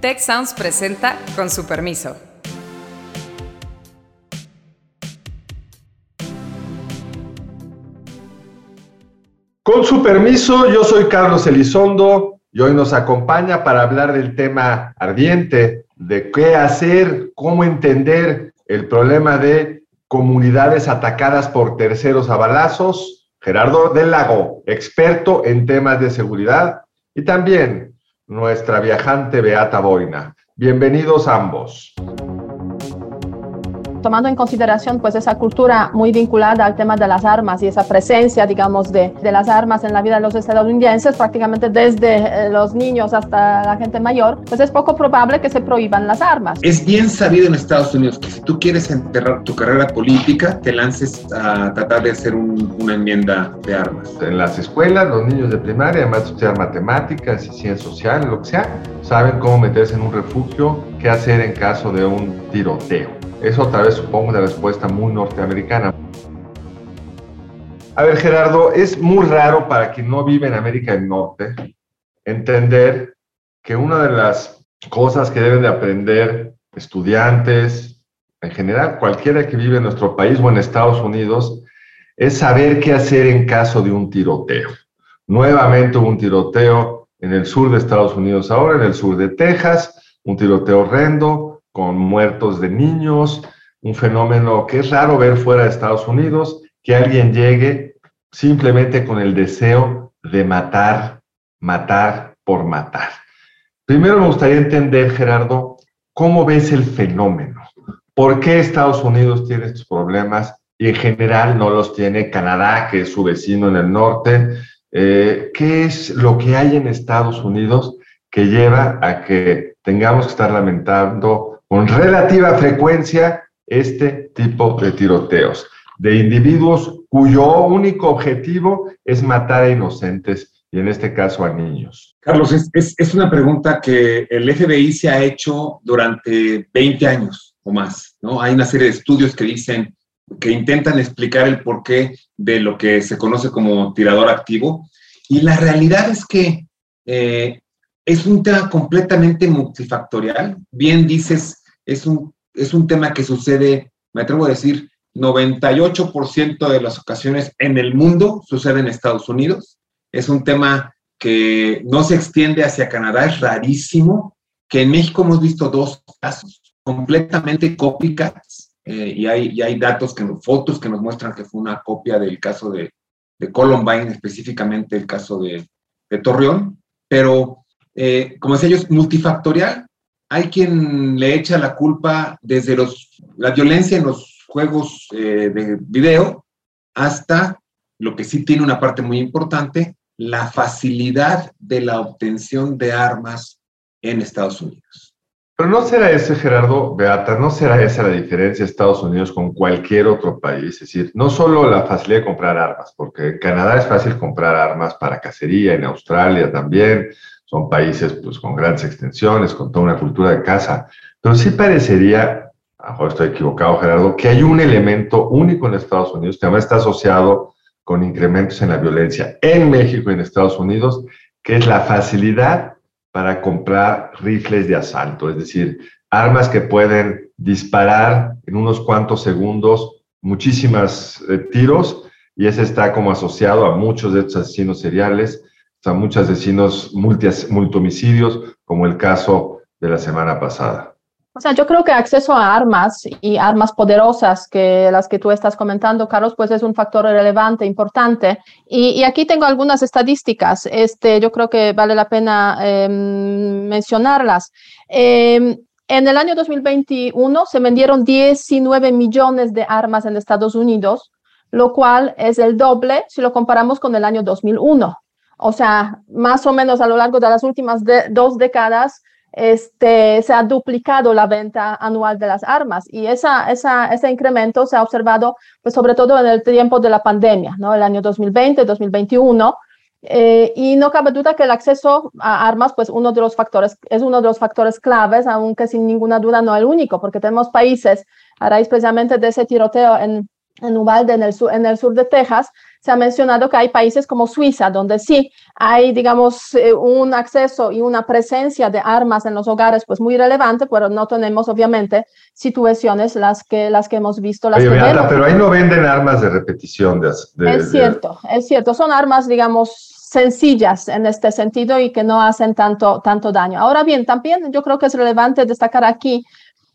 Tech Sounds presenta con su permiso. Con su permiso, yo soy Carlos Elizondo y hoy nos acompaña para hablar del tema ardiente de qué hacer, cómo entender el problema de comunidades atacadas por terceros a. Gerardo del Lago, experto en temas de seguridad, y también nuestra viajante Beata Boina. Bienvenidos ambos tomando en consideración pues esa cultura muy vinculada al tema de las armas y esa presencia, digamos, de, de las armas en la vida de los estadounidenses, prácticamente desde eh, los niños hasta la gente mayor, pues es poco probable que se prohíban las armas. Es bien sabido en Estados Unidos que si tú quieres enterrar tu carrera política, te lances a tratar de hacer una enmienda de armas. En las escuelas, los niños de primaria, además de estudiar matemáticas y ciencias sociales, lo que sea, saben cómo meterse en un refugio, qué hacer en caso de un tiroteo. Es otra vez, supongo, una respuesta muy norteamericana. A ver, Gerardo, es muy raro para quien no vive en América del Norte entender que una de las cosas que deben de aprender estudiantes, en general cualquiera que vive en nuestro país o en Estados Unidos, es saber qué hacer en caso de un tiroteo. Nuevamente hubo un tiroteo en el sur de Estados Unidos, ahora en el sur de Texas, un tiroteo horrendo, con muertos de niños, un fenómeno que es raro ver fuera de Estados Unidos, que alguien llegue simplemente con el deseo de matar, matar por matar. Primero me gustaría entender, Gerardo, cómo ves el fenómeno. ¿Por qué Estados Unidos tiene estos problemas y en general no los tiene Canadá, que es su vecino en el norte? Eh, ¿Qué es lo que hay en Estados Unidos que lleva a que tengamos que estar lamentando con relativa frecuencia este tipo de tiroteos de individuos cuyo único objetivo es matar a inocentes y en este caso a niños. Carlos, es, es, una pregunta que el FBI se ha hecho durante 20 años o más, ¿no? Hay una serie de estudios que dicen, que intentan explicar el porqué de lo que se conoce como tirador activo y la realidad es que eh, es un tema completamente multifactorial. Bien dices, es un, es un tema que sucede, me atrevo a decir, 98% de las ocasiones en el mundo sucede en Estados Unidos. Es un tema que no se extiende hacia Canadá, es rarísimo, que en México hemos visto dos casos completamente cópicas eh, y, hay, y hay datos, que, fotos que nos muestran que fue una copia del caso de, de Columbine, específicamente el caso de, de Torreón, pero eh, como decía yo, es multifactorial. Hay quien le echa la culpa desde los, la violencia en los juegos eh, de video hasta lo que sí tiene una parte muy importante, la facilidad de la obtención de armas en Estados Unidos. Pero no será ese, Gerardo Beata, no será esa la diferencia de Estados Unidos con cualquier otro país. Es decir, no solo la facilidad de comprar armas, porque en Canadá es fácil comprar armas para cacería, en Australia también, son países pues, con grandes extensiones, con toda una cultura de caza, pero sí parecería, a mejor estoy equivocado Gerardo, que hay un elemento único en Estados Unidos que además está asociado con incrementos en la violencia en México y en Estados Unidos, que es la facilidad para comprar rifles de asalto, es decir, armas que pueden disparar en unos cuantos segundos muchísimas eh, tiros y ese está como asociado a muchos de estos asesinos seriales o muchos asesinos multi-homicidios, como el caso de la semana pasada. O sea, yo creo que acceso a armas y armas poderosas, que las que tú estás comentando, Carlos, pues es un factor relevante, importante. Y, aquí tengo algunas estadísticas. Este, yo creo que vale la pena em, mencionarlas. Em, en el año 2021 se vendieron 19 millones de armas en Estados Unidos, lo cual es el doble si lo comparamos con el año 2001. O sea, más o menos a lo largo de las últimas dos décadas, este, se ha duplicado la venta anual de las armas y ese incremento se ha observado pues, sobre todo en el tiempo de la pandemia, ¿no? el año 2020, 2021. Eh, y no cabe duda que el acceso a armas pues uno de los factores, es uno de los factores claves, aunque sin ninguna duda no el único, porque tenemos países a raíz precisamente de ese tiroteo en, Uvalde, en el sur de Texas, se ha mencionado que hay países como Suiza, donde sí hay, digamos, eh, un acceso y una presencia de armas en los hogares, pues muy relevante, pero no tenemos obviamente situaciones las que, las que hemos visto. Las pero ahí no venden armas de repetición. De, es cierto, es cierto. Son armas, digamos, sencillas en este sentido y que no hacen tanto, tanto daño. Ahora bien, también yo creo que es relevante destacar aquí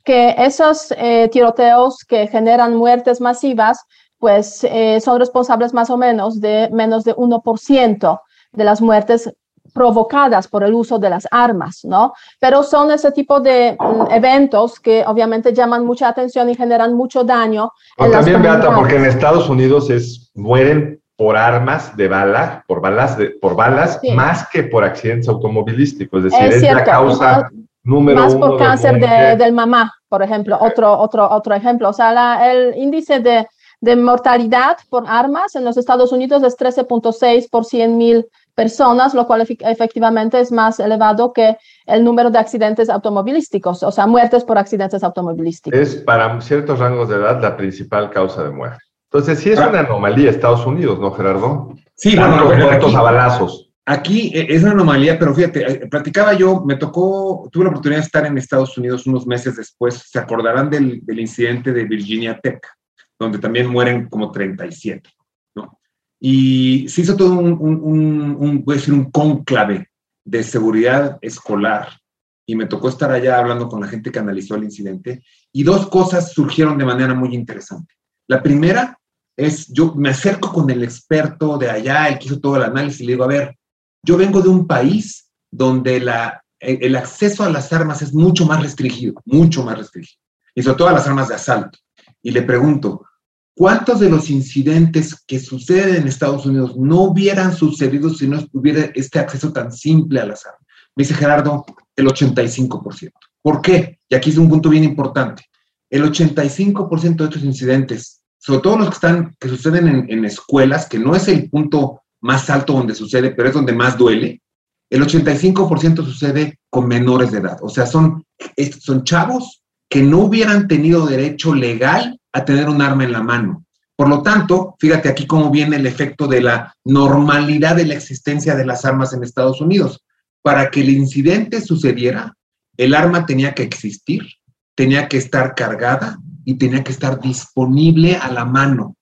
que esos eh, tiroteos que generan muertes masivas, pues eh, son responsables más o menos de menos de 1% de las muertes provocadas por el uso de las armas, ¿no? Pero son ese tipo de mm, eventos que obviamente llaman mucha atención y generan mucho daño. también, Beata, porque en Estados Unidos es, mueren por armas de bala, por balas, de, por balas, más que por accidentes automovilísticos. Es decir, es, la causa número más por cáncer de, del mamá, por ejemplo, otro, otro, otro ejemplo. O sea, el índice de, de, mortalidad por armas en los Estados Unidos es 13.6 por 100 mil personas, lo cual efectivamente es más elevado que el número de accidentes automovilísticos, o sea, muertes por accidentes automovilísticos. Es para ciertos rangos de edad la principal causa de muerte. Entonces, sí es una anomalía Estados Unidos, ¿no, Gerardo? Sí, bueno, muertos a balazos. Aquí e, es una anomalía, pero fíjate, eh, platicaba yo, me tocó, tuve la oportunidad de estar en Estados Unidos unos meses después, se acordarán del, del incidente de Virginia Tech, donde también mueren como 37, ¿no? Y se hizo todo un, un, voy a decir, un cónclave de seguridad escolar. Y me tocó estar allá hablando con la gente que analizó el incidente. Y dos cosas surgieron de manera muy interesante. La primera es, yo me acerco con el experto de allá, el que hizo todo el análisis, y le digo, a ver, yo vengo de un país donde la, el acceso a las armas es mucho más restringido, mucho más restringido, y sobre todo a las armas de asalto. Y le pregunto, ¿cuántos de los incidentes que suceden en Estados Unidos no hubieran sucedido si no hubiera este acceso tan simple a las armas? Me dice Gerardo, el 85%. ¿Por qué? Y aquí es un punto bien importante. El 85% de estos incidentes, sobre todo los que, están, que suceden en, en escuelas, que no es el punto más alto donde sucede, pero es donde más duele, el 85% sucede con menores de edad. O sea, son, son chavos que no hubieran tenido derecho legal a tener un arma en la mano. Por lo tanto, fíjate aquí cómo viene el efecto de la normalidad de la existencia de las armas en Estados Unidos. Para que el incidente sucediera, el arma tenía que existir, tenía que estar cargada y tenía que estar disponible a la mano,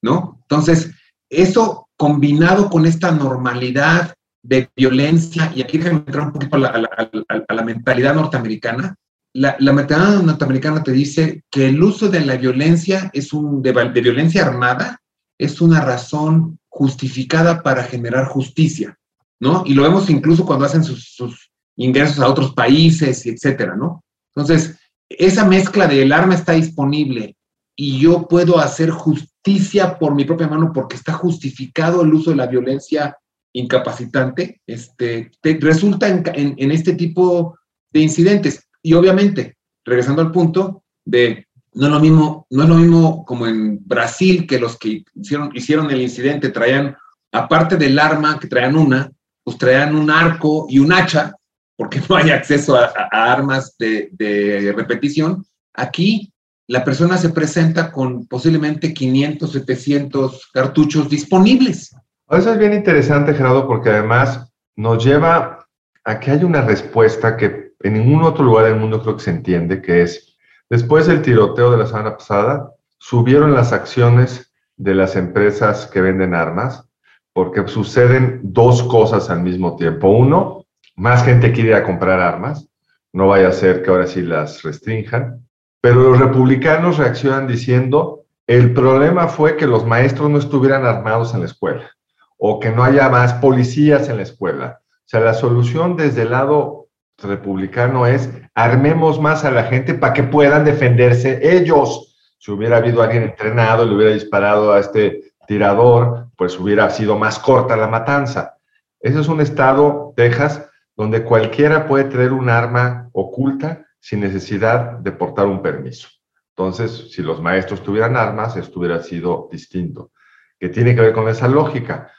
¿no? Entonces, eso combinado con esta normalidad de violencia, y aquí déjame entrar un poquito a la, mentalidad norteamericana, la, mentalidad norteamericana te dice que el uso de la violencia es un, de, violencia armada es una razón justificada para generar justicia, ¿no? Y lo vemos incluso cuando hacen sus, sus ingresos a otros países, etcétera, ¿no? Entonces, esa mezcla de el arma está disponible y yo puedo hacer justicia por mi propia mano porque está justificado el uso de la violencia incapacitante, este, resulta en, este tipo de incidentes. Y obviamente, regresando al punto de, no es lo mismo, no es lo mismo como en Brasil, que los que hicieron, hicieron el incidente traían, aparte del arma, que traían una, pues traían un arco y un hacha, porque no hay acceso a, armas de, de repetición. Aquí la persona se presenta con posiblemente 500, 700 cartuchos disponibles. Eso es bien interesante, Gerardo, porque además nos lleva a que haya una respuesta que en ningún otro lugar del mundo creo que se entiende, que es, después del tiroteo de la semana pasada, subieron las acciones de las empresas que venden armas, porque suceden dos cosas al mismo tiempo. Uno, más gente quiere comprar armas, no vaya a ser que ahora sí las restrinjan. Pero los republicanos reaccionan diciendo, el problema fue que los maestros no estuvieran armados en la escuela o que no haya más policías en la escuela. O sea, la solución desde el lado republicano es armemos más a la gente para que puedan defenderse ellos. Si hubiera habido alguien entrenado y le hubiera disparado a este tirador, pues hubiera sido más corta la matanza. Ese es un estado, Texas, donde cualquiera puede tener un arma oculta sin necesidad de portar un permiso. Entonces, si los maestros tuvieran armas, esto hubiera sido distinto. ¿Qué tiene que ver con esa lógica?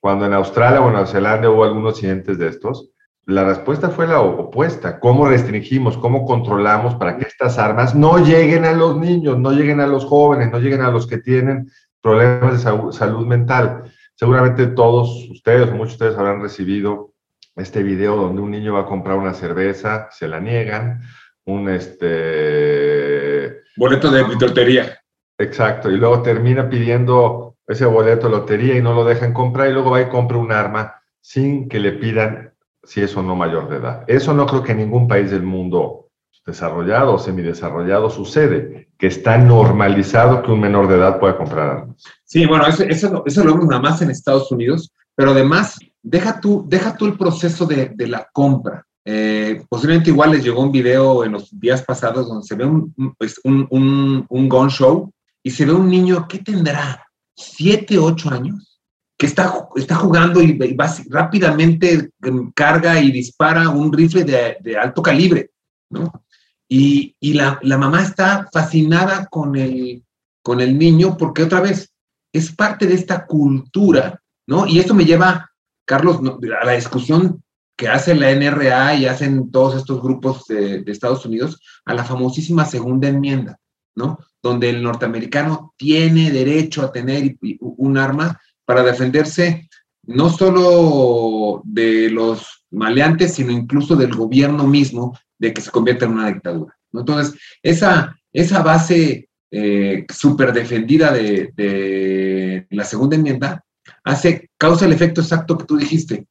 Cuando en Australia o en Nueva Zelanda hubo algunos incidentes de estos, la respuesta fue la opuesta. ¿Cómo restringimos, cómo controlamos para que estas armas no lleguen a los niños, no lleguen a los jóvenes, no lleguen a los que tienen problemas de salud mental. Seguramente todos ustedes muchos de ustedes habrán recibido este video donde un niño va a comprar una cerveza, se la niegan, un este... Boleto de lotería. Exacto, y luego termina pidiendo ese boleto de lotería y no lo dejan comprar y luego va y compra un arma sin que le pidan si es o no mayor de edad. Eso no creo que en ningún país del mundo desarrollado o semidesarrollado sucede, que está normalizado que un menor de edad pueda comprar armas. Sí, bueno, eso, eso, eso lo vemos nada más en Estados Unidos, pero además, deja tú, deja tú el proceso de, de la compra. Eh, posiblemente igual les llegó un video en los días pasados donde se ve un, pues, un, un, un gun show y se ve un niño que tendrá siete, ocho años, está, está jugando y, va rápidamente carga y dispara un rifle de, alto calibre, ¿no? Y, y la, la, mamá está fascinada con el, con el niño porque otra vez es parte de esta cultura, ¿no? Y esto me lleva, Carlos, a la discusión que hace la NRA y hacen todos estos grupos de, de Estados Unidos a la famosísima segunda enmienda, ¿no? Donde el norteamericano tiene derecho a tener un arma para defenderse no solo de los maleantes, sino incluso del gobierno mismo de que se convierta en una dictadura. Entonces, esa, esa base eh, súper defendida de, la segunda enmienda hace, causa el efecto exacto que tú dijiste.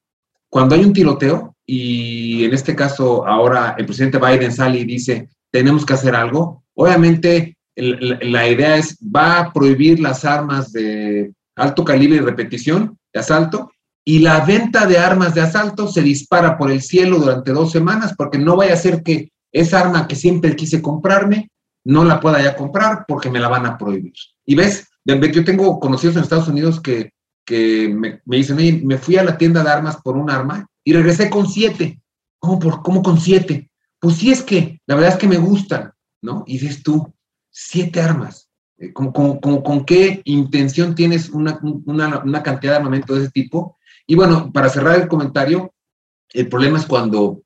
Cuando hay un tiroteo, y en este caso ahora el presidente Biden sale y dice, tenemos que hacer algo, obviamente la idea es, va a prohibir las armas de alto calibre y repetición de asalto, y la venta de armas de asalto se dispara por el cielo durante dos semanas porque no vaya a ser que esa arma que siempre quise comprarme no la pueda ya comprar porque me la van a prohibir. Y ves, yo tengo conocidos en Estados Unidos que, que me, me dicen, oye, me fui a la tienda de armas por un arma y regresé con siete. ¿Cómo, por, cómo con siete? Pues sí es que, la verdad es que me gustan, ¿no? Y dices tú, siete armas. Eh, ¿Con, qué intención tienes una, cantidad de armamento de ese tipo? Y bueno, para cerrar el comentario, el problema es cuando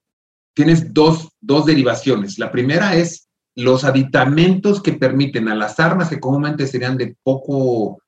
tienes dos, derivaciones. La primera es los aditamentos que permiten a las armas que comúnmente serían de poco,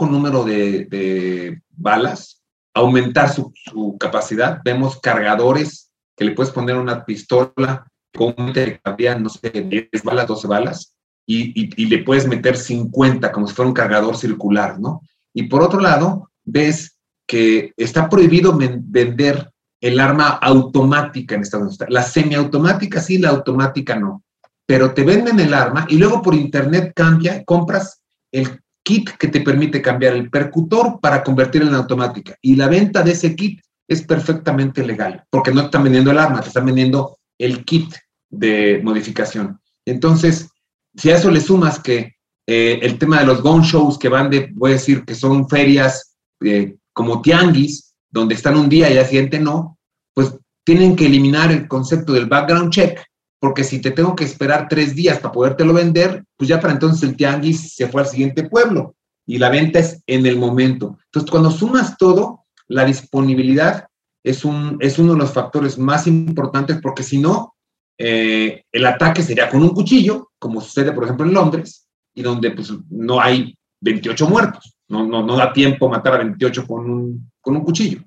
número de, balas, aumentar su, capacidad. Vemos cargadores que le puedes poner una pistola, comúnmente cabrían, no sé, 10 balas, 12 balas, y, le puedes meter 50 como si fuera un cargador circular, ¿no? Y por otro lado, ves que está prohibido vender el arma automática en Estados Unidos. La semiautomática sí, la automática no. Pero te venden el arma y luego por internet cambia, compras el kit que te permite cambiar el percutor para convertirlo en automática. Y la venta de ese kit es perfectamente legal, porque no te están vendiendo el arma, te están vendiendo el kit de modificación. Entonces, si a eso le sumas que eh, el tema de los gun shows que van de, voy a decir que son ferias eh, como tianguis, donde están un día y al siguiente no, pues tienen que eliminar el concepto del background check, porque si te tengo que esperar tres días para podértelo vender, pues ya para entonces el tianguis se fue al siguiente pueblo y la venta es en el momento. Entonces, cuando sumas todo, la disponibilidad es, un, es uno de los factores más importantes, porque si no, eh, el ataque sería con un cuchillo, como sucede, por ejemplo, en Londres, y donde pues no hay 28 muertos. No, no, no da tiempo matar a 28 con un, cuchillo.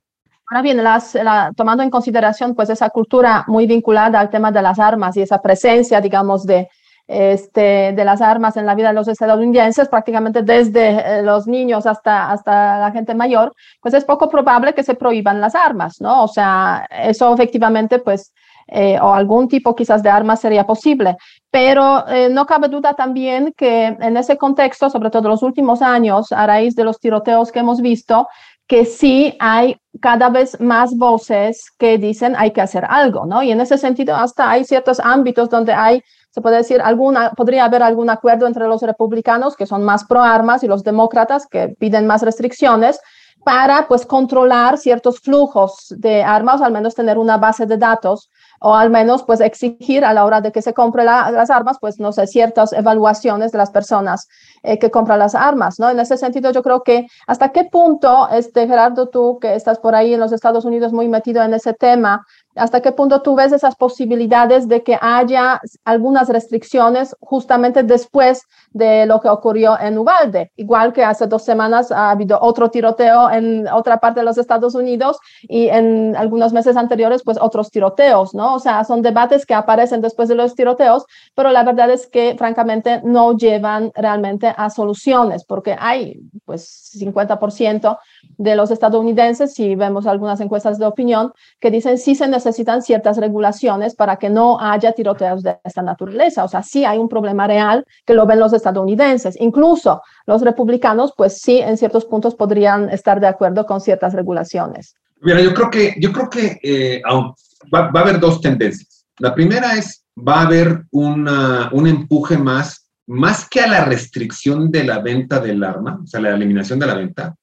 Ahora bien, las, la, tomando en consideración pues esa cultura muy vinculada al tema de las armas y esa presencia, digamos, de, este, las armas en la vida de los estadounidenses, prácticamente desde eh, los niños hasta, hasta la gente mayor, pues es poco probable que se prohíban las armas, ¿no? O sea, eso efectivamente, pues, eh, o algún tipo quizás de armas sería posible. Pero eh, no cabe duda también que en ese contexto, sobre todo en los últimos años, a raíz de los tiroteos que hemos visto, que sí hay cada vez más voces que dicen hay que hacer algo, ¿no? Y en ese sentido hasta hay ciertos ámbitos donde hay, se puede decir, alguna, podría haber algún acuerdo entre los republicanos que son más pro armas y los demócratas que piden más restricciones para pues controlar ciertos flujos de armas, al menos tener una base de datos o al menos pues exigir a la hora de que se compre las armas, pues no sé, ciertas evaluaciones de las personas eh, que compran las armas, ¿no? En ese sentido yo creo que hasta qué punto, este, Gerardo, tú que estás por ahí en los Estados Unidos muy metido en ese tema, ¿Hasta qué punto tú ves esas posibilidades de que haya algunas restricciones justamente después de lo que ocurrió en Uvalde? Igual que hace dos semanas ha habido otro tiroteo en otra parte de los Estados Unidos y en algunos meses anteriores, pues otros tiroteos, ¿no? O sea, son debates que aparecen después de los tiroteos, pero la verdad es que francamente no llevan realmente a soluciones porque hay pues 50% de los estadounidenses, si vemos algunas encuestas de opinión, que dicen sí se necesitan ciertas regulaciones para que no haya tiroteos de esta naturaleza. O sea, sí hay un problema real que lo ven los estadounidenses. Incluso los republicanos, pues sí, en ciertos puntos podrían estar de acuerdo con ciertas regulaciones. Mira, yo creo que, yo creo que eh, va, va, a haber dos tendencias. La primera es, va a haber una, un empuje más, más que a la restricción de la venta del arma, o sea, la eliminación de la venta,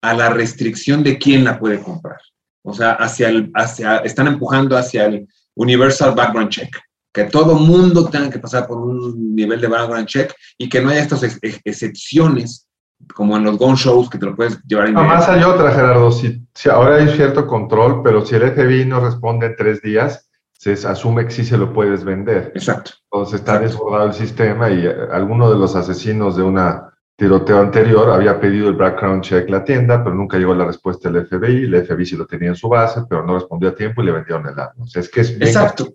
a la restricción de quién la puede comprar. O sea, hacia el, hacia, están empujando hacia el Universal Background Check, que todo mundo tenga que pasar por un nivel de background check y que no haya estas excepciones como en los gun shows que te lo puedes llevar en Más hay otra, Gerardo. Si, si, ahora hay cierto control, pero si el FBI no responde en tres días, se asume que sí se lo puedes vender. Exacto. Entonces está desbordado el sistema y eh, alguno de los asesinos de una tiroteo anterior había pedido el background check la tienda, pero nunca llegó la respuesta del FBI. El FBI sí lo tenía en su base, pero no respondió a tiempo y le vendieron el arma. O sea, es que es bien Exacto.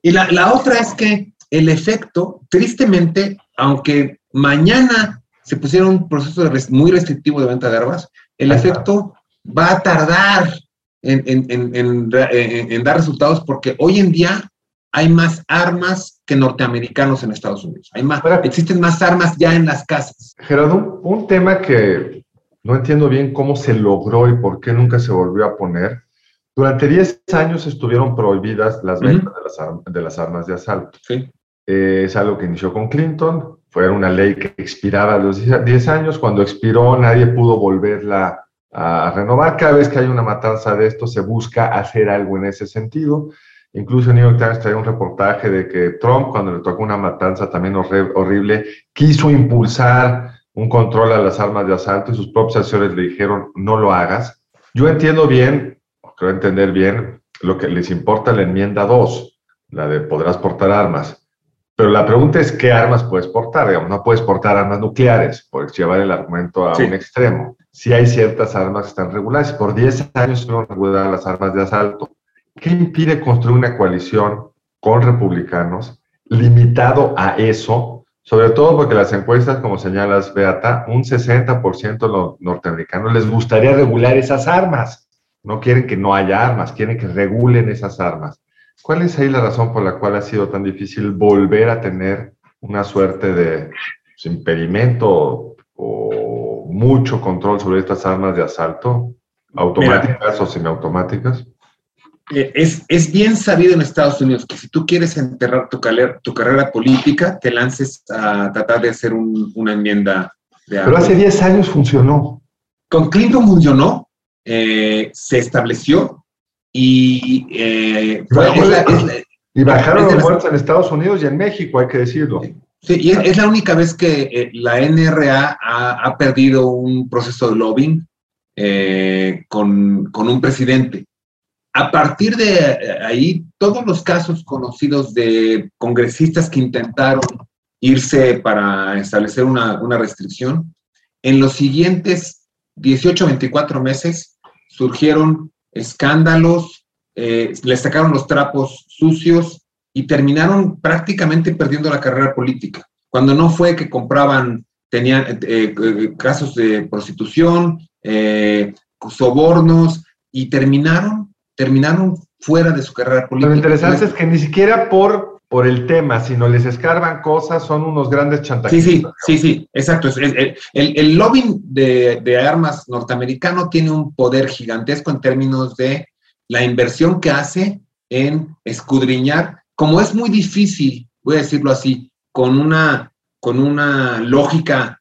Y la, la, otra es que el efecto, tristemente, aunque mañana se pusiera un proceso muy restrictivo de venta de armas, el efecto va a tardar en, en, en, en, dar resultados porque hoy en día hay más armas que norteamericanos en Estados Unidos. Hay más, existen más armas ya en las casas. Gerardo, un tema que no entiendo bien cómo se logró y por qué nunca se volvió a poner. Durante 10 años estuvieron prohibidas las ventas de, las de, las armas de asalto. Sí. Eh, es algo que inició con Clinton, fue una ley que expiraba a los 10 años. Cuando expiró, nadie pudo volverla a renovar. Cada vez que hay una matanza de esto, se busca hacer algo en ese sentido. Incluso New York Times trae un reportaje de que Trump, cuando le tocó una matanza también horrible, quiso impulsar un control a las armas de asalto y sus propios asesores le dijeron, no lo hagas. Yo entiendo bien, creo entender bien, lo que les importa la enmienda 2, la de podrás portar armas. Pero la pregunta es, ¿qué armas puedes portar? Digamos, no puedes portar armas nucleares, por llevar el argumento a un extremo. Si hay ciertas armas que están reguladas, por 10 años no reguladas las armas de asalto ¿Qué impide construir una coalición con republicanos limitado a eso? Sobre todo porque las encuestas, como señalas, Beata, un 60% de los norteamericanos les gustaría regular esas armas. No quieren que no haya armas, quieren que regulen esas armas. ¿Cuál es ahí la razón por la cual ha sido tan difícil volver a tener una suerte de pues, impedimento o mucho control sobre estas armas de asalto, automáticas o semiautomáticas? Eh, es, es, bien sabido en Estados Unidos que si tú quieres enterrar tu, tu carrera política, te lances a tratar de hacer una enmienda de Pero hace 10 años funcionó. Con Clinton funcionó, eh, se estableció y eh, y bajaron los muertos en Estados Unidos y en México, hay que decirlo. Sí, y es, la única vez que la NRA ha, ha, perdido un proceso de lobbying con, con un presidente a partir de eh, ahí, todos los casos conocidos de congresistas que intentaron irse para establecer una, restricción, en los siguientes 18, 24 meses surgieron escándalos, eh, les sacaron los trapos sucios y terminaron prácticamente perdiendo la carrera política. Cuando no fue que compraban, tenían eh, casos de prostitución, sobornos y terminaron terminaron fuera de su carrera política. Lo interesante es que ni siquiera por, por el tema, sino les escarban cosas, son unos grandes chantajistas. Sí, sí, sí, sí, exacto. El, el, el lobbying de, de, armas norteamericano tiene un poder gigantesco en términos de la inversión que hace en escudriñar, como es muy difícil, voy a decirlo así, con una, con una lógica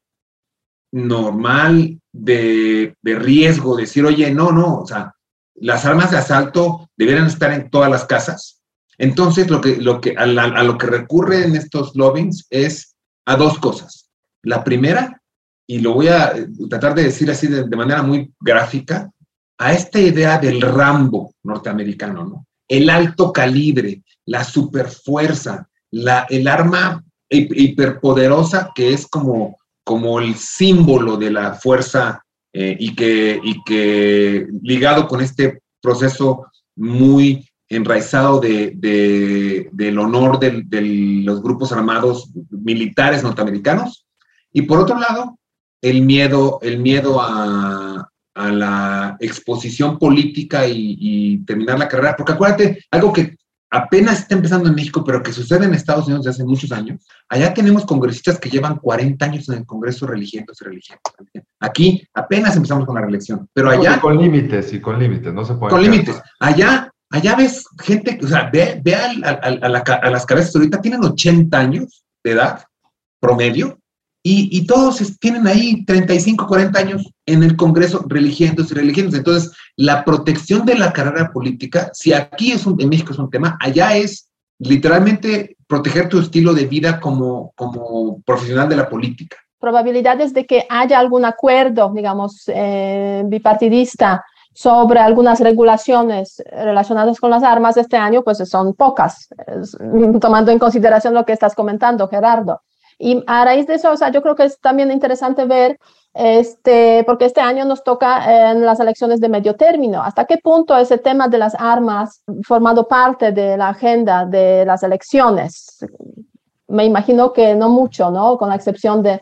normal de, de riesgo, decir, oye, no, no, o sea, las armas de asalto debieran estar en todas las casas Entonces, lo que, lo que, a, lo que recurre en estos lobbyings es a dos cosas. La primera, y lo voy a eh, tratar de decir así de, manera muy gráfica, a esta idea del Rambo norteamericano, ¿no? El alto calibre, la superfuerza, la, el arma hiperpoderosa que es como, como el símbolo de la fuerza eh, y, que, y que ligado con este proceso muy enraizado de, del honor de, los grupos armados militares norteamericanos. Y por otro lado, el miedo, el miedo a, a la exposición política y, y, terminar la carrera. Porque acuérdate, algo que apenas está empezando en México, pero que sucede en Estados Unidos desde hace muchos años. Allá tenemos congresistas que llevan 40 años en el Congreso religiéndose, religiendo. Aquí apenas empezamos con la reelección, pero allá... con límites, y con límites, no se puede... Con límites. Allá, allá ves gente, o sea, ve, ve a, a las cabezas ahorita, tienen 80 años de edad promedio, y, todos tienen ahí 35, 40 años en el Congreso religiéndose y religiéndose. Entonces, la protección de la carrera política, si aquí es un, en México es un tema, allá es literalmente proteger tu estilo de vida como, como profesional de la política. Probabilidades de que haya algún acuerdo, digamos, eh, bipartidista sobre algunas regulaciones relacionadas con las armas este año, pues son pocas, tomando en consideración lo que estás comentando, Gerardo. Y a raíz de eso, o sea, yo creo que es también interesante ver, este, porque este año nos toca en las elecciones de medio término, hasta qué punto ese tema de las armas formado parte de la agenda de las elecciones. Me imagino que no mucho, ¿no? Con la excepción de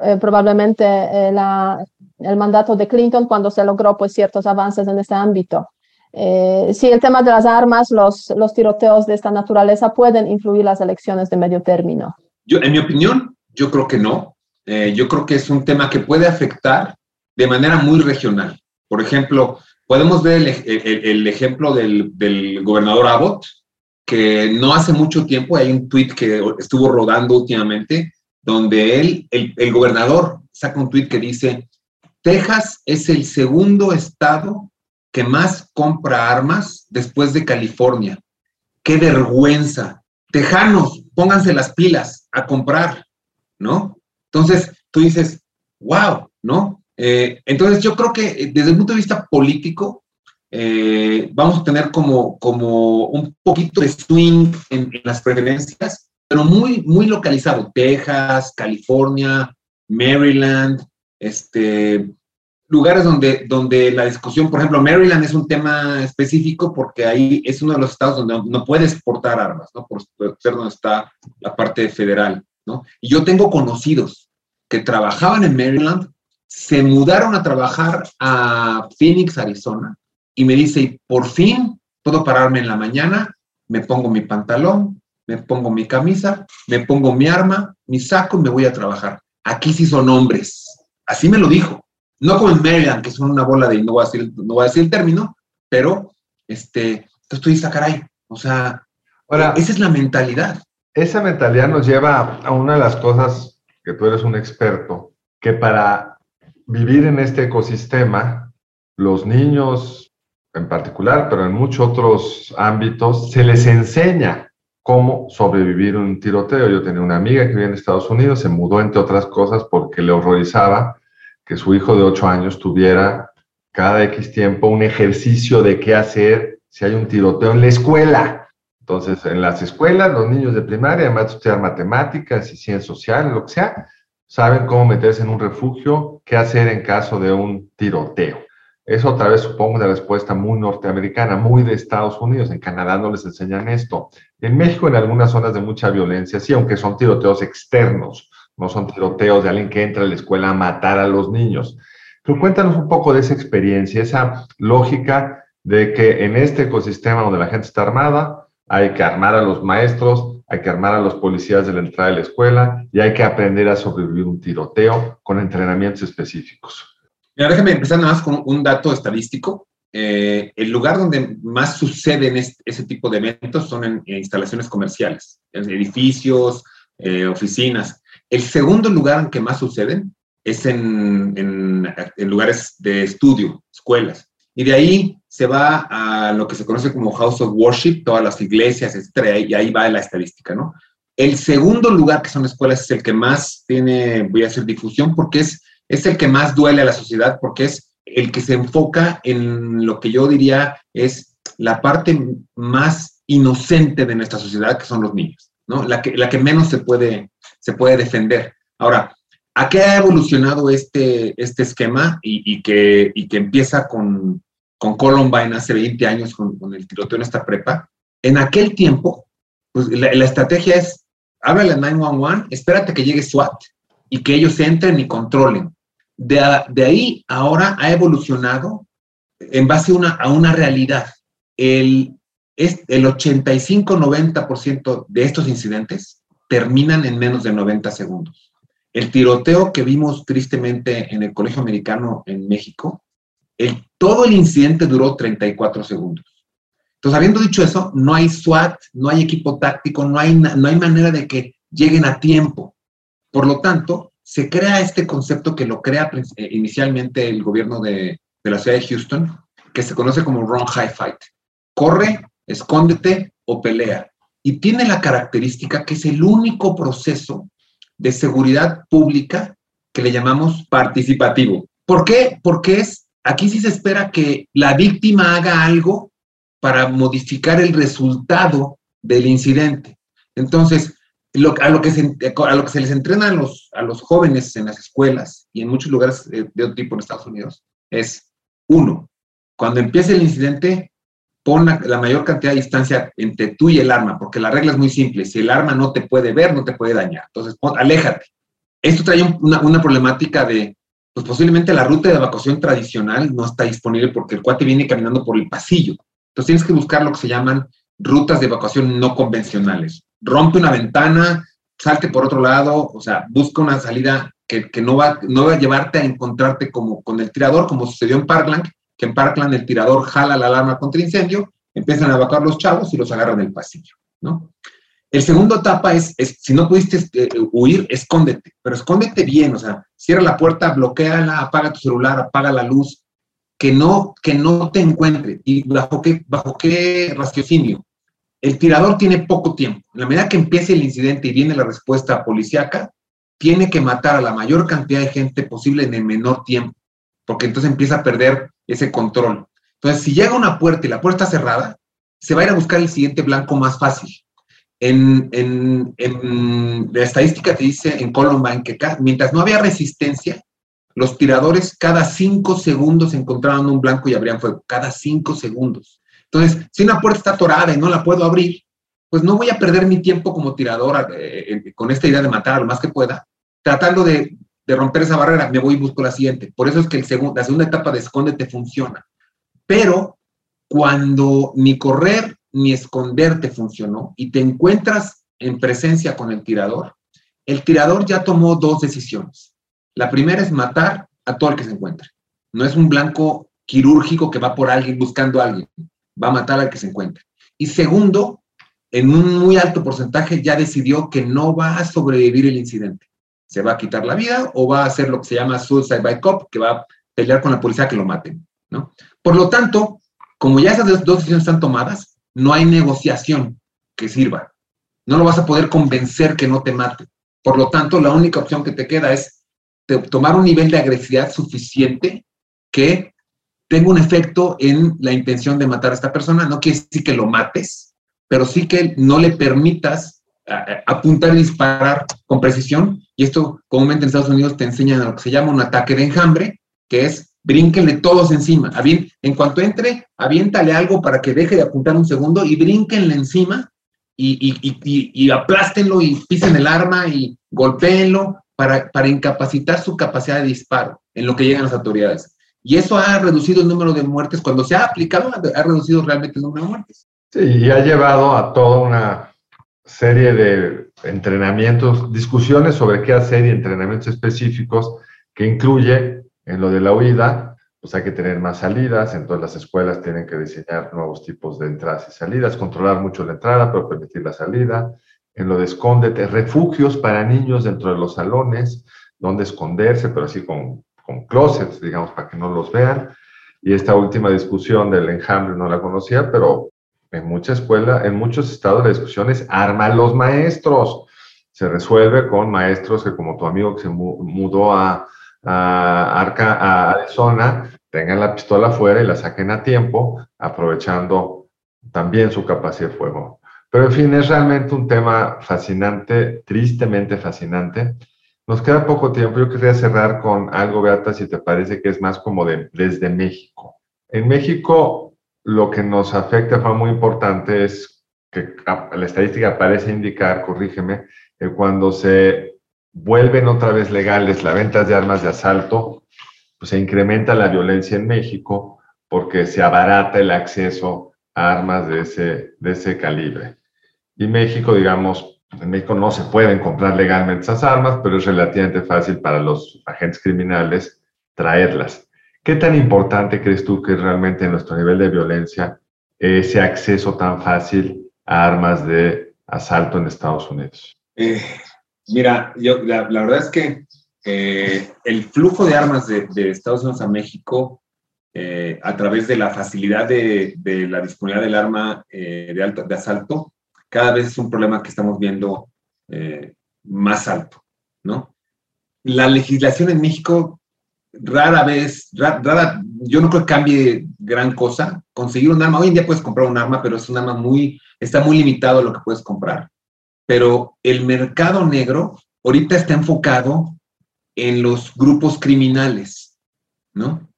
eh, probablemente eh, el mandato de Clinton cuando se logró pues ciertos avances en este ámbito. Eh, si el tema de las armas, los, los tiroteos de esta naturaleza pueden influir las elecciones de medio término. Yo, en mi opinión, yo creo que no. Eh, yo creo que es un tema que puede afectar de manera muy regional. Por ejemplo, podemos ver el, ejemplo del, gobernador Abbott, que no hace mucho tiempo, hay un tuit que estuvo rodando últimamente, donde él, el, el gobernador saca un tuit que dice, Texas es el segundo estado que más compra armas después de California. ¡Qué vergüenza! Tejanos, pónganse las pilas a comprar, ¿no? Entonces, tú dices, wow, ¿no? Eh, entonces, yo creo que eh, desde el punto de vista político, eh, vamos a tener como, como un poquito de swing en, las preferencias, pero muy, muy localizado. Texas, California, Maryland, este, lugares donde, donde la discusión, por ejemplo, Maryland es un tema específico porque ahí es uno de los estados donde no, puedes exportar armas, ¿no? Por ser donde está la parte federal, ¿no? Y yo tengo conocidos que trabajaban en Maryland, se mudaron a trabajar a Phoenix, Arizona, y me dice, por fin puedo pararme en la mañana, me pongo mi pantalón, me pongo mi camisa, me pongo mi arma, mi saco y me voy a trabajar. Aquí sí son hombres. Así me lo dijo no como en Maryland, que son una bola de, no voy a decir, no voy a decir el término, pero, este, entonces tú dices, ah, caray, o sea, Ahora, esa es la mentalidad. Esa mentalidad nos lleva a una de las cosas que tú eres un experto, que para vivir en este ecosistema, los niños en particular, pero en muchos otros ámbitos, se les enseña cómo sobrevivir un tiroteo. Yo tenía una amiga que vivía en Estados Unidos, se mudó entre otras cosas porque le horrorizaba que su hijo de 8 años tuviera cada X tiempo un ejercicio de qué hacer si hay un tiroteo en la escuela. Entonces, en las escuelas, los niños de primaria, además de estudiar matemáticas y ciencias sociales, lo que sea, saben cómo meterse en un refugio, qué hacer en caso de un tiroteo. Eso otra vez supongo una respuesta muy norteamericana, muy de Estados Unidos. En Canadá no les enseñan esto. En México, en algunas zonas de mucha violencia, sí, aunque son tiroteos externos, no son tiroteos de alguien que entra a la escuela a matar a los niños. Pero cuéntanos un poco de esa experiencia, esa lógica de que en este ecosistema donde la gente está armada, hay que armar a los maestros, hay que armar a los policías de la entrada de la escuela y hay que aprender a sobrevivir un tiroteo con entrenamientos específicos. Mira, déjame empezar nada más con un dato estadístico. Eh, el lugar donde más suceden ese tipo de eventos son en, instalaciones comerciales, en edificios, eh, oficinas. El segundo lugar en que más suceden es en, lugares de estudio, escuelas. Y de ahí se va a lo que se conoce como House of Worship, todas las iglesias, etcétera, y ahí va la estadística, ¿no? El segundo lugar, que son escuelas, es el que más tiene, voy a hacer difusión, porque es, es el que más duele a la sociedad, porque es el que se enfoca en lo que yo diría es la parte más inocente de nuestra sociedad, que son los niños, ¿no? La que, la que menos se puede, se puede defender. Ahora, ¿a qué ha evolucionado este, este esquema y, que, y que empieza con, con Columbine hace 20 años, con, el tiroteo en esta prepa? En aquel tiempo, pues la, estrategia es háblale al 911, espérate que llegue SWAT y que ellos entren y controlen. De, ahí ahora ha evolucionado en base a una, realidad. El, el 85-90% de estos incidentes terminan en menos de 90 segundos. El tiroteo que vimos tristemente en el Colegio Americano en México, todo el incidente duró 34 segundos. Entonces, habiendo dicho eso, no hay SWAT, no hay equipo táctico, no hay, no hay manera de que lleguen a tiempo. Por lo tanto, se crea este concepto que lo crea eh, inicialmente el gobierno de, de la ciudad de Houston, que se conoce como Run High Fight. Corre, escóndete o pelea. Y tiene la característica que es el único proceso de seguridad pública que le llamamos participativo. ¿Por qué? Porque es, aquí sí se espera que la víctima haga algo para modificar el resultado del incidente. Entonces, a, lo que se, a lo que se les entrena a los, a los jóvenes en las escuelas y en muchos lugares de, otro tipo en Estados Unidos es, uno, cuando empiece el incidente, pon la, mayor cantidad de distancia entre tú y el arma, porque la regla es muy simple, si el arma no te puede ver, no te puede dañar. Entonces, aléjate. Esto trae una, problemática de, pues posiblemente la ruta de evacuación tradicional no está disponible porque el cuate viene caminando por el pasillo. Entonces tienes que buscar lo que se llaman rutas de evacuación no convencionales. Rompe una ventana, salte por otro lado, o sea, busca una salida que, no, va, no va a llevarte a encontrarte como con el tirador, como sucedió en Parkland, que en Parkland el tirador jala la alarma contra incendio, empiezan a evacuar los chavos y los agarran del pasillo, ¿no? El segundo etapa es, es si no pudiste eh, huir, escóndete, pero escóndete bien, o sea, cierra la puerta, bloqueala, apaga tu celular, apaga la luz, que no, que no te encuentre. ¿Y bajo qué, bajo qué raciocinio? El tirador tiene poco tiempo. En la medida que empiece el incidente y viene la respuesta policíaca, tiene que matar a la mayor cantidad de gente posible en el menor tiempo, porque entonces empieza a perder ese control. Entonces, si llega una puerta y la puerta está cerrada, se va a ir a buscar el siguiente blanco más fácil. En, en, en la estadística te dice en Columbine que mientras no había resistencia, los tiradores cada cinco segundos encontraban un blanco y abrían fuego, cada cinco segundos. Entonces, si una puerta está atorada y no la puedo abrir, pues no voy a perder mi tiempo como tirador eh, eh, con esta idea de matar a lo más que pueda, tratando de, romper esa barrera, me voy y busco la siguiente. Por eso es que el la segunda etapa de escóndete funciona. Pero cuando ni correr ni esconderte funcionó y te encuentras en presencia con el tirador, el tirador ya tomó dos decisiones. La primera es matar a todo el que se encuentre. No es un blanco quirúrgico que va por alguien buscando a alguien. Va a matar al que se encuentre. Y segundo, en un muy alto porcentaje ya decidió que no va a sobrevivir el incidente. Se va a quitar la vida o va a hacer lo que se llama suicide by cop, que va a pelear con la policía que lo maten. ¿no? Por lo tanto, como ya esas dos decisiones están tomadas, no hay negociación que sirva. No lo vas a poder convencer que no te mate. Por lo tanto, la única opción que te queda es tomar un nivel de agresividad suficiente que tenga un efecto en la intención de matar a esta persona. No quiere decir que lo mates, pero sí que no le permitas apuntar y disparar con precisión. Y esto comúnmente en Estados Unidos te enseñan lo que se llama un ataque de enjambre, que es brínquenle todos encima. En cuanto entre, aviéntale algo para que deje de apuntar un segundo y brínquenle encima y, y, y, aplástenlo y pisen el arma y golpéenlo para, para incapacitar su capacidad de disparo en lo que llegan las autoridades. Y eso ha reducido el número de muertes. Cuando se ha aplicado, ha reducido realmente el número de muertes. Sí, y ha llevado a toda una serie de entrenamientos, discusiones sobre qué hacer y entrenamientos específicos que incluye en lo de la huida, pues hay que tener más salidas, en todas las escuelas tienen que diseñar nuevos tipos de entradas y salidas, controlar mucho la entrada, pero permitir la salida, en lo de escóndete, refugios para niños dentro de los salones, donde esconderse, pero así con, con closets, digamos, para que no los vean. y esta última discusión del enjambre no la conocía, pero en mucha escuela, en muchos estados la discusión es arma a los maestros. Se resuelve con maestros que como tu amigo que se mudó a, Arca, a Arizona, tengan la pistola afuera y la saquen a tiempo, aprovechando también su capacidad de fuego. Pero en fin, es realmente un tema fascinante, tristemente fascinante. Nos queda poco tiempo. Yo quería cerrar con algo, Beata, si te parece que es más como de, desde México. En México, lo que nos afecta fue muy importante es que la estadística parece indicar, corrígeme, que cuando se vuelven otra vez legales las ventas de armas de asalto, pues se incrementa la violencia en México porque se abarata el acceso a armas de ese, de ese calibre. Y México, digamos, en México no se pueden comprar legalmente esas armas, pero es relativamente fácil para los agentes criminales traerlas. ¿Qué tan importante crees tú que realmente en nuestro nivel de violencia ese acceso tan fácil a armas de asalto en Estados Unidos? Eh, mira, yo, la, verdad es que eh, el flujo de armas de, Estados Unidos a México, eh, a través de la facilidad de, la disponibilidad del arma de, alto, de asalto, cada vez es un problema que estamos viendo más alto, ¿no? La legislación en México rara vez, rara, yo no creo que cambie gran cosa. Conseguir un arma, hoy en día puedes comprar un arma, pero es un arma muy, está muy limitado lo que puedes comprar. Pero el mercado negro ahorita está enfocado en los grupos criminales, ¿no?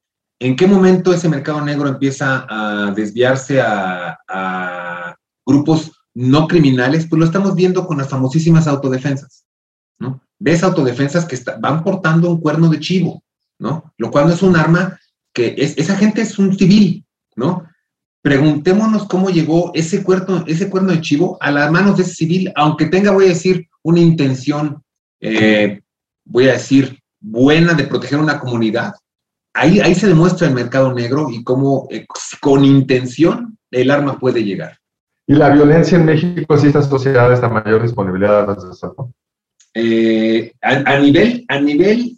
¿En qué momento ese mercado negro empieza a desviarse a, grupos no criminales? Pues lo estamos viendo con las famosísimas autodefensas, ¿no? Ves autodefensas que van portando un cuerno de chivo, ¿no? Lo cual no es un arma que es, esa gente es un civil, ¿no? Preguntémonos cómo llegó ese cuerno, ese cuerno de chivo a las manos de ese civil, aunque tenga, voy a decir, una intención, eh, voy a decir, buena de proteger una comunidad. Ahí, ahí se demuestra el mercado negro y cómo eh, con intención el arma puede llegar. ¿Y la violencia en México sí está asociada a esta mayor disponibilidad de armas de asalto? Eh, a, nivel, a nivel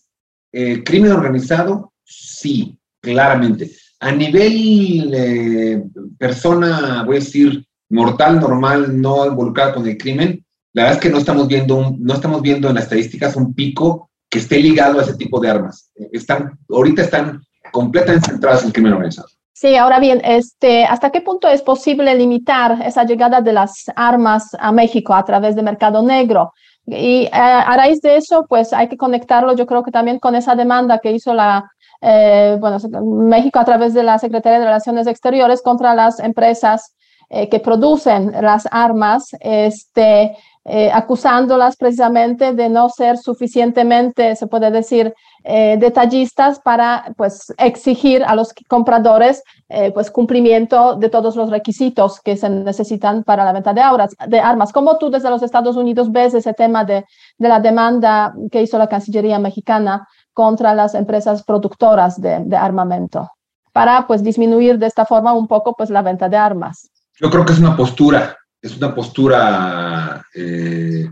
eh, crimen organizado, sí, claramente. A nivel eh, persona, voy a decir, mortal, normal, no involucrada con el crimen, la verdad es que no estamos viendo, no estamos viendo en las estadísticas un pico que esté ligado a ese tipo de armas. Están, ahorita están completamente centradas en el crimen organizado. Sí, ahora bien, este, ¿hasta qué punto es posible limitar esa llegada de las armas a México a través del mercado negro? Y eh, a raíz de eso, pues hay que conectarlo, yo creo que también con esa demanda que hizo la, eh, bueno, México a través de la Secretaría de Relaciones Exteriores contra las empresas eh, que producen las armas, este, eh, acusándolas precisamente de no ser suficientemente, se puede decir, eh, detallistas para pues, exigir a los compradores eh, pues, cumplimiento de todos los requisitos que se necesitan para la venta de, auras, de armas. ¿Cómo tú desde los Estados Unidos ves ese tema de, de la demanda que hizo la Cancillería mexicana contra las empresas productoras de, de armamento para pues, disminuir de esta forma un poco pues, la venta de armas? Yo creo que es una postura es una postura eh,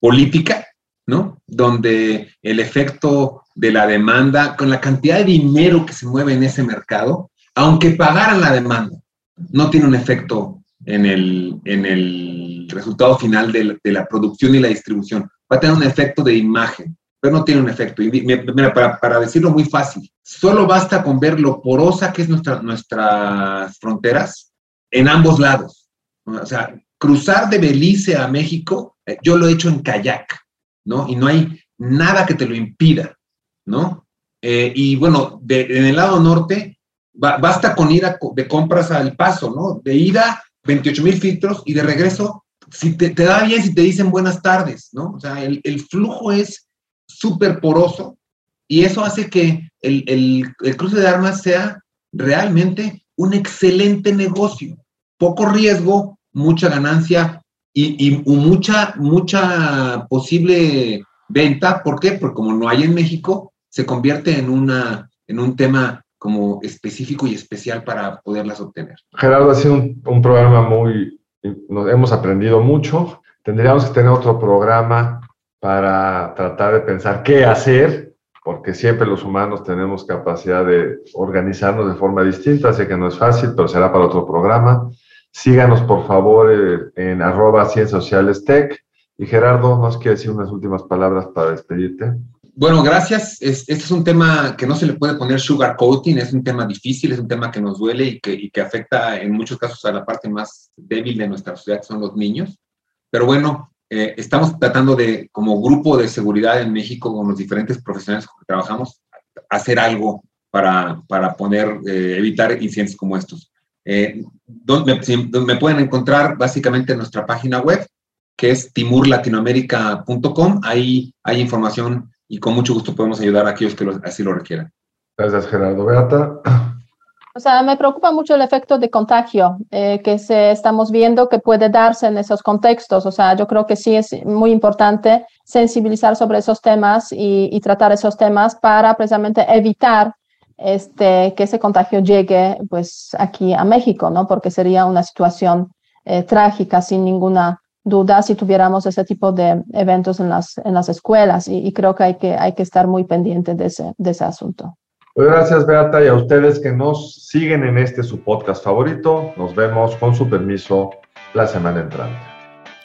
política, ¿no? Donde el efecto de la demanda, con la cantidad de dinero que se mueve en ese mercado, aunque pagaran la demanda, no tiene un efecto en el, en el resultado final de la, producción y la distribución. Va a tener un efecto de imagen, pero no tiene un efecto. Y mira, para, para decirlo muy fácil, solo basta con ver lo porosa que es nuestra, nuestras fronteras en ambos lados. O sea, cruzar de Belice a México, eh, yo lo he hecho en kayak, ¿no? Y no hay nada que te lo impida, ¿no? Eh, y bueno, en el lado norte, basta con ir de compras al paso, ¿no? De ida, 28 mil filtros y de regreso, si te, da bien, si te dicen buenas tardes, ¿no? O sea, el, flujo es súper poroso y eso hace que el, el cruce de armas sea realmente un excelente negocio. Poco riesgo, mucha ganancia y, mucha, mucha posible venta. ¿Por qué? Porque como no hay en México, se convierte en, una, en un tema como específico y especial para poderlas obtener. Gerardo, ha sido un, programa muy, nos hemos aprendido mucho. Tendríamos que tener otro programa para tratar de pensar qué hacer porque siempre los humanos tenemos capacidad de organizarnos de forma distinta, sé que no es fácil, pero será para otro programa. Síganos, por favor, eh, en arroba. Y Gerardo, ¿nos quiere decir unas últimas palabras para despedirte? Bueno, gracias. este es un tema que no se le puede poner sugar coating, es un tema difícil, es un tema que nos duele y que, afecta en muchos casos a la parte más débil de nuestra sociedad, que son los niños. Pero bueno, eh, estamos tratando de, como grupo de seguridad en México, con los diferentes profesionales que trabajamos, hacer algo para, para poder eh, evitar incidentes como estos. Eh, donde, donde me pueden encontrar básicamente en nuestra página web, que es timurlatinoamerica.com. Ahí hay información y con mucho gusto podemos ayudar a aquellos que lo, así lo requieran. Gracias, Gerardo. Beata. O sea, me preocupa mucho el efecto de contagio eh, que se, estamos viendo que puede darse en esos contextos. O sea, yo creo que sí es muy importante sensibilizar sobre esos temas y, y tratar esos temas para precisamente evitar este, que ese contagio llegue pues aquí a México, ¿no? Porque sería una situación eh, trágica sin ninguna duda si tuviéramos ese tipo de eventos en las, en las escuelas y, y creo que hay, que hay que estar muy pendiente de ese, de ese asunto. Pues gracias, Beata, y a ustedes que nos siguen en este su podcast favorito. Nos vemos con su permiso la semana entrante.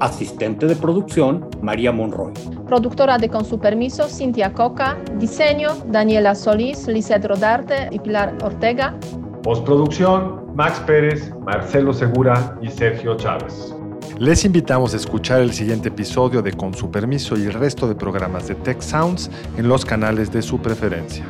Asistente de producción, María Monroy. Productora de Con su permiso, Cintia Coca. Diseño, Daniela Solís, Lizeth Rodarte y Pilar Ortega. Postproducción, Max Pérez, Marcelo Segura y Sergio Chávez. Les invitamos a escuchar el siguiente episodio de Con su permiso y el resto de programas de Tech Sounds en los canales de su preferencia.